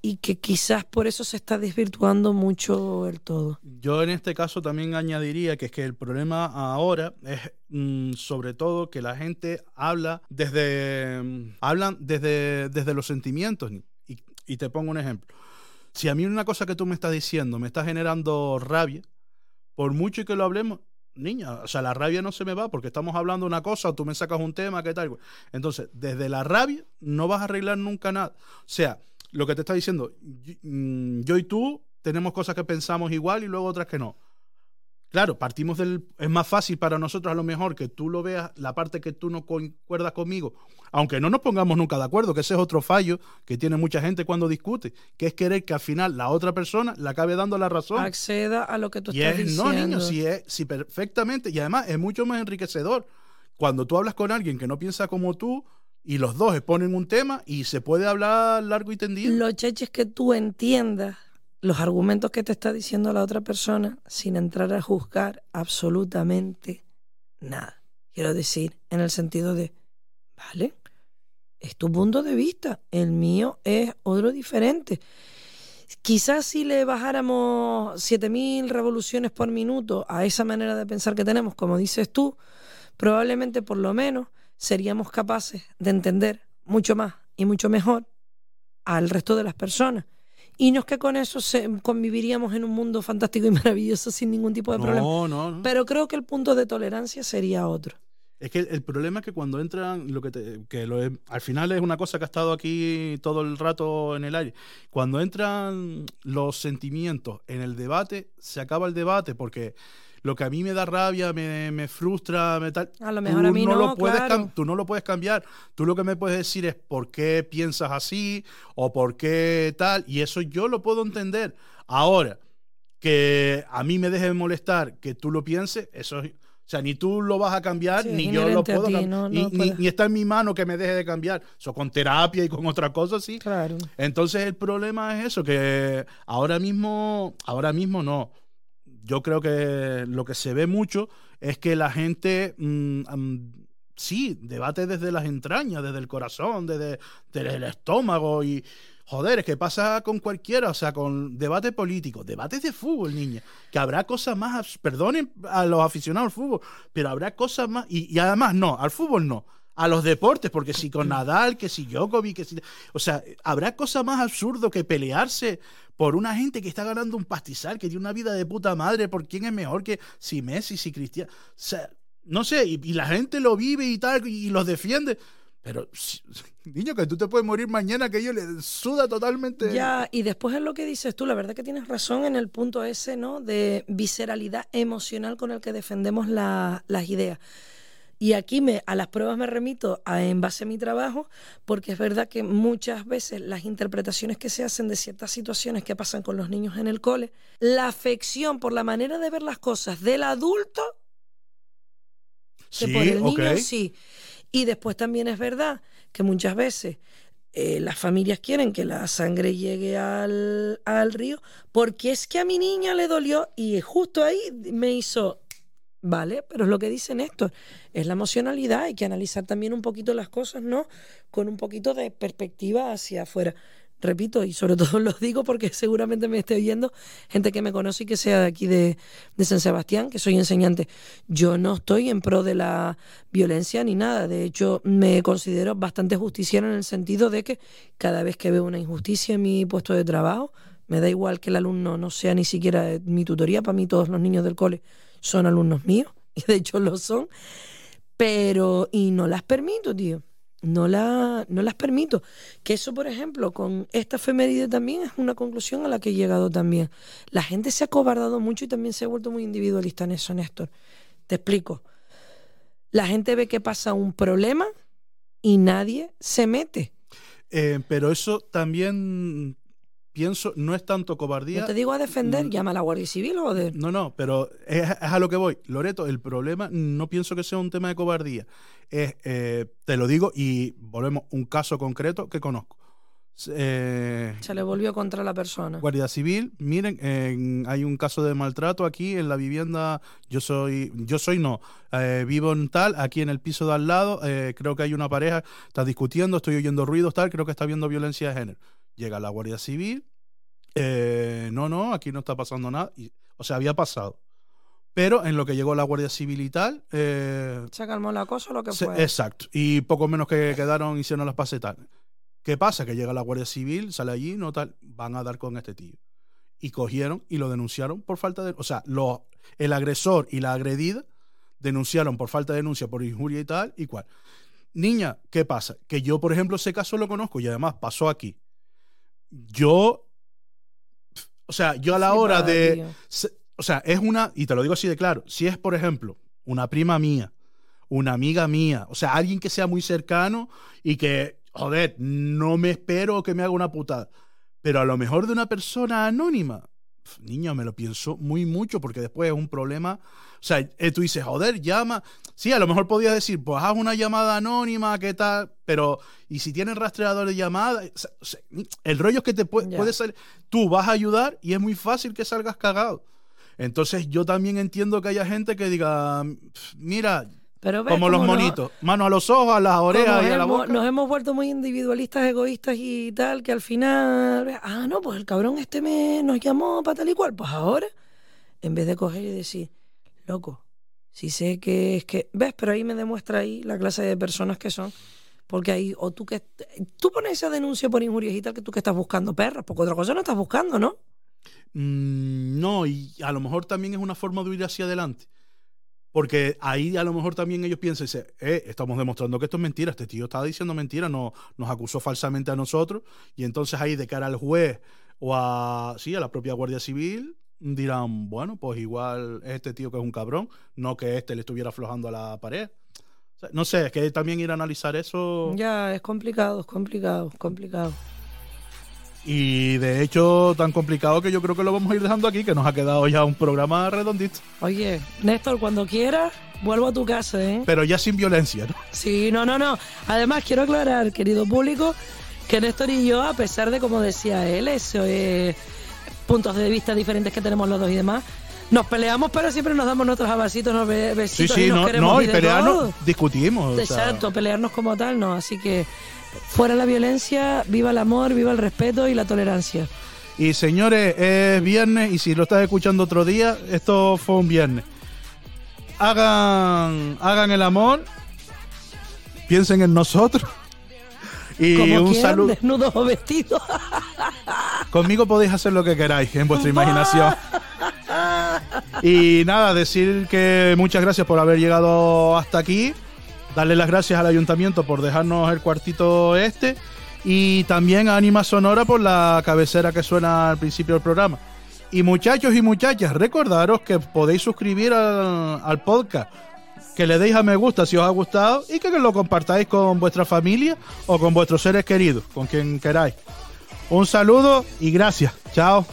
y que quizás por eso se está desvirtuando mucho el todo. Yo en este caso también añadiría que es que el problema ahora es mm, sobre todo que la gente habla desde mm, hablan desde, desde los sentimientos y, te pongo un ejemplo. Si a mí una cosa que tú me estás diciendo me está generando rabia, por mucho que lo hablemos, niña, o sea, la rabia no se me va porque estamos hablando una cosa, tú me sacas un tema, ¿qué tal? Entonces, desde la rabia no vas a arreglar nunca nada. O sea, lo que te está diciendo, mm, yo y tú tenemos cosas que pensamos igual y luego otras que no. Claro, partimos del. Es más fácil para nosotros a lo mejor que tú lo veas, la parte que tú no concuerdas conmigo, aunque no nos pongamos nunca de acuerdo, que ese es otro fallo que tiene mucha gente cuando discute, que es querer que al final la otra persona le acabe dando la razón. Acceda a lo que tú y estás es, diciendo. no, niño, si es, si perfectamente, y además es mucho más enriquecedor cuando tú hablas con alguien que no piensa como tú y los dos exponen un tema y se puede hablar largo y tendido. Lo cheche es que tú entiendas los argumentos que te está diciendo la otra persona sin entrar a juzgar absolutamente nada. Quiero decir, en el sentido de, vale, es tu punto de vista, el mío es otro diferente. Quizás si le bajáramos 7000 revoluciones por minuto a esa manera de pensar que tenemos, como dices tú, probablemente por lo menos seríamos capaces de entender mucho más y mucho mejor al resto de las personas. Y no es que con eso se, conviviríamos en un mundo fantástico y maravilloso sin ningún tipo de problema. no, no, no. Pero creo que el punto de tolerancia sería otro. Es que el, el problema es que cuando entran, lo que, te- que lo al final es una cosa que ha estado aquí todo el rato en el aire. Cuando entran los sentimientos en el debate, se acaba el debate porque lo que a mí me da rabia, me, me frustra, me tal. A lo mejor a mí no, lo puedes claro. tú no lo puedes cambiar. Tú lo que me puedes decir es por qué piensas así o por qué tal. Y eso yo lo puedo entender. Ahora, que a mí me deje de molestar que tú lo pienses, eso es. O sea, ni tú lo vas a cambiar, Sí, ni yo lo puedo ti, cambiar. no- no ni está en mi mano que me deje de cambiar. Eso con terapia y con otras cosas, sí. Claro. Entonces el problema es eso, que ahora mismo, ahora mismo no. Yo creo que lo que se ve mucho es que la gente mm, mm, sí, debate desde las entrañas, desde el corazón, desde, desde el estómago y... Joder, es que pasa con cualquiera, o sea, con debate político, debates de fútbol, niña, que habrá cosas más, perdonen a los aficionados al fútbol, pero habrá cosas más, y, y además no, al fútbol no, a los deportes, porque si con Nadal, que si Djokovic, que si... O sea, habrá cosa más absurdo que pelearse por una gente que está ganando un pastizal, que tiene una vida de puta madre, por quién es mejor que si Messi, si Cristiano. O sea, no sé, y, la gente lo vive y tal, y los defiende. Pero, niño, que tú te puedes morir mañana, que ellos le suda totalmente. Ya, y después es lo que dices tú, la verdad que tienes razón en el punto ese, ¿no? De visceralidad emocional con el que defendemos la- las ideas. Y aquí me, a las pruebas me remito a, en base a mi trabajo, porque es verdad que muchas veces las interpretaciones que se hacen de ciertas situaciones que pasan con los niños en el cole, la afección por la manera de ver las cosas del adulto que sí, por el niño sí. Y después también es verdad que muchas veces eh, las familias quieren que la sangre llegue al, al río porque es que a mi niña le dolió y justo ahí me hizo, vale, pero es lo que dice Néstor, es la emocionalidad, hay que analizar también un poquito las cosas, ¿no? Con un poquito de perspectiva hacia afuera. Repito, y sobre todo lo digo porque seguramente me esté oyendo gente que me conoce y que sea de aquí de, de San Sebastián, que soy enseñante. Yo no estoy en pro de la violencia ni nada. De hecho, me considero bastante justiciera en el sentido de que cada vez que veo una injusticia en mi puesto de trabajo, me da igual que el alumno no sea ni siquiera mi tutoría. Para mí todos los niños del cole son alumnos míos, y de hecho lo son. Pero, y no las permito, tío. No, la, no las permito. Que eso, por ejemplo, con esta efeméride también es una conclusión a la que he llegado también. La gente se ha cobardado mucho y también se ha vuelto muy individualista en eso, Néstor. Te explico. La gente ve que pasa un problema y nadie se mete. Eh, pero eso también pienso, no es tanto No cobardía. te digo a defender, Mm. llama a la Guardia Civil o de... No, no, pero es, es a lo que voy. Loreto, el problema no pienso que sea un tema de cobardía. Es, eh, te lo digo y volvemos un caso concreto que conozco. Eh, Se le volvió contra la persona. Guardia Civil, miren, en- hay un caso de maltrato aquí en la vivienda. Yo soy, yo soy no, eh, vivo en tal, aquí en el piso de al lado. eh, creo que hay una pareja, está discutiendo, estoy oyendo ruidos, tal, creo que está habiendo violencia de género. Llega la Guardia Civil, eh, no, no, aquí no está pasando nada. y- o sea, había pasado. Pero en lo que llegó la Guardia Civil y tal, eh, Se calmó la cosa o lo que se- fue. exacto. Y poco menos que quedaron, hicieron las pases tal. ¿Qué pasa? Que llega la Guardia Civil, sale allí, no tal, van a dar con este tío. Y cogieron y lo denunciaron por falta de. O sea, lo- el agresor y la agredida denunciaron por falta de denuncia, por injuria y tal, y cual. Niña, ¿qué pasa? Que yo, por ejemplo, ese caso lo conozco y además pasó aquí. Yo. O sea, yo a la hora de. Se- O sea, es una, y te lo digo así de claro, si es, por ejemplo, una prima mía, una amiga mía, o sea, alguien que sea muy cercano y que, joder, no me espero que me haga una putada, pero a lo mejor de una persona anónima, niño, me lo pienso muy mucho porque después es un problema, o sea, eh, tú dices, joder, llama, sí, a lo mejor podías decir, pues haz una llamada anónima, ¿qué tal? Pero, ¿y si tienen rastreador de llamada? O sea, el rollo es que te puede, puede salir, tú vas a ayudar y es muy fácil que salgas cagado. Entonces yo también entiendo que haya gente que diga, "Pf, mira, Pero ves como los monitos, mano a los ojos, a las orejas y a la boca. Nos hemos vuelto muy individualistas, egoístas y tal, que al final, ah, no, pues el cabrón este me nos llamó para tal y cual. Pues ahora, en vez de coger y decir, loco, si sé que es que, ves, pero ahí me demuestra ahí la clase de personas que son. Porque ahí, o tú que, tú pones esa denuncia por injurias y tal, que tú que estás buscando perras, porque otra cosa no estás buscando, ¿no? Mm, no, y a lo mejor también es una forma de ir hacia adelante. Porque ahí a lo mejor también ellos piensan, eh, estamos demostrando que esto es mentira, este tío está diciendo mentira, no, nos acusó falsamente a nosotros, y entonces ahí de cara al juez o a, sí, a la propia Guardia Civil, dirán, bueno, pues igual es este tío que es un cabrón, no que este le estuviera aflojando a la pared. No sé, es que también ir a analizar eso. Ya, es complicado, es complicado, es complicado. Y de hecho, tan complicado que yo creo que lo vamos a ir dejando aquí, que nos ha quedado ya un programa redondito. Oye, Néstor, cuando quieras, vuelvo a tu casa, ¿eh? Pero ya sin violencia, ¿no? Sí, no, no, no. Además, quiero aclarar, querido público, que Néstor y yo, a pesar de, como decía él, eso, eh, puntos de vista diferentes que tenemos los dos y demás, Nos peleamos, pero siempre nos damos nuestros abracitos, nos be- Sí, besitos sí, y nos no, queremos no, y pelearnos, discutimos. o sea, Exacto, pelearnos como tal, no. Así que fuera la violencia, viva el amor, viva el respeto y la tolerancia. Y señores, es viernes y si lo estás escuchando otro día, esto fue un viernes. Hagan, hagan el amor, piensen en nosotros. Y como un saludo. desnudos o vestidos. Conmigo podéis hacer lo que queráis en vuestra imaginación. Y nada, decir que muchas gracias por haber llegado hasta aquí. Darle las gracias al ayuntamiento por dejarnos el cuartito este. Y también a Anima Sonora por la cabecera que suena al principio del programa. Y muchachos y muchachas, recordaros que podéis suscribir al, podcast. Que le deis a me gusta si os ha gustado y que lo compartáis con vuestra familia o con vuestros seres queridos, con quien queráis. Un saludo y gracias. Chao.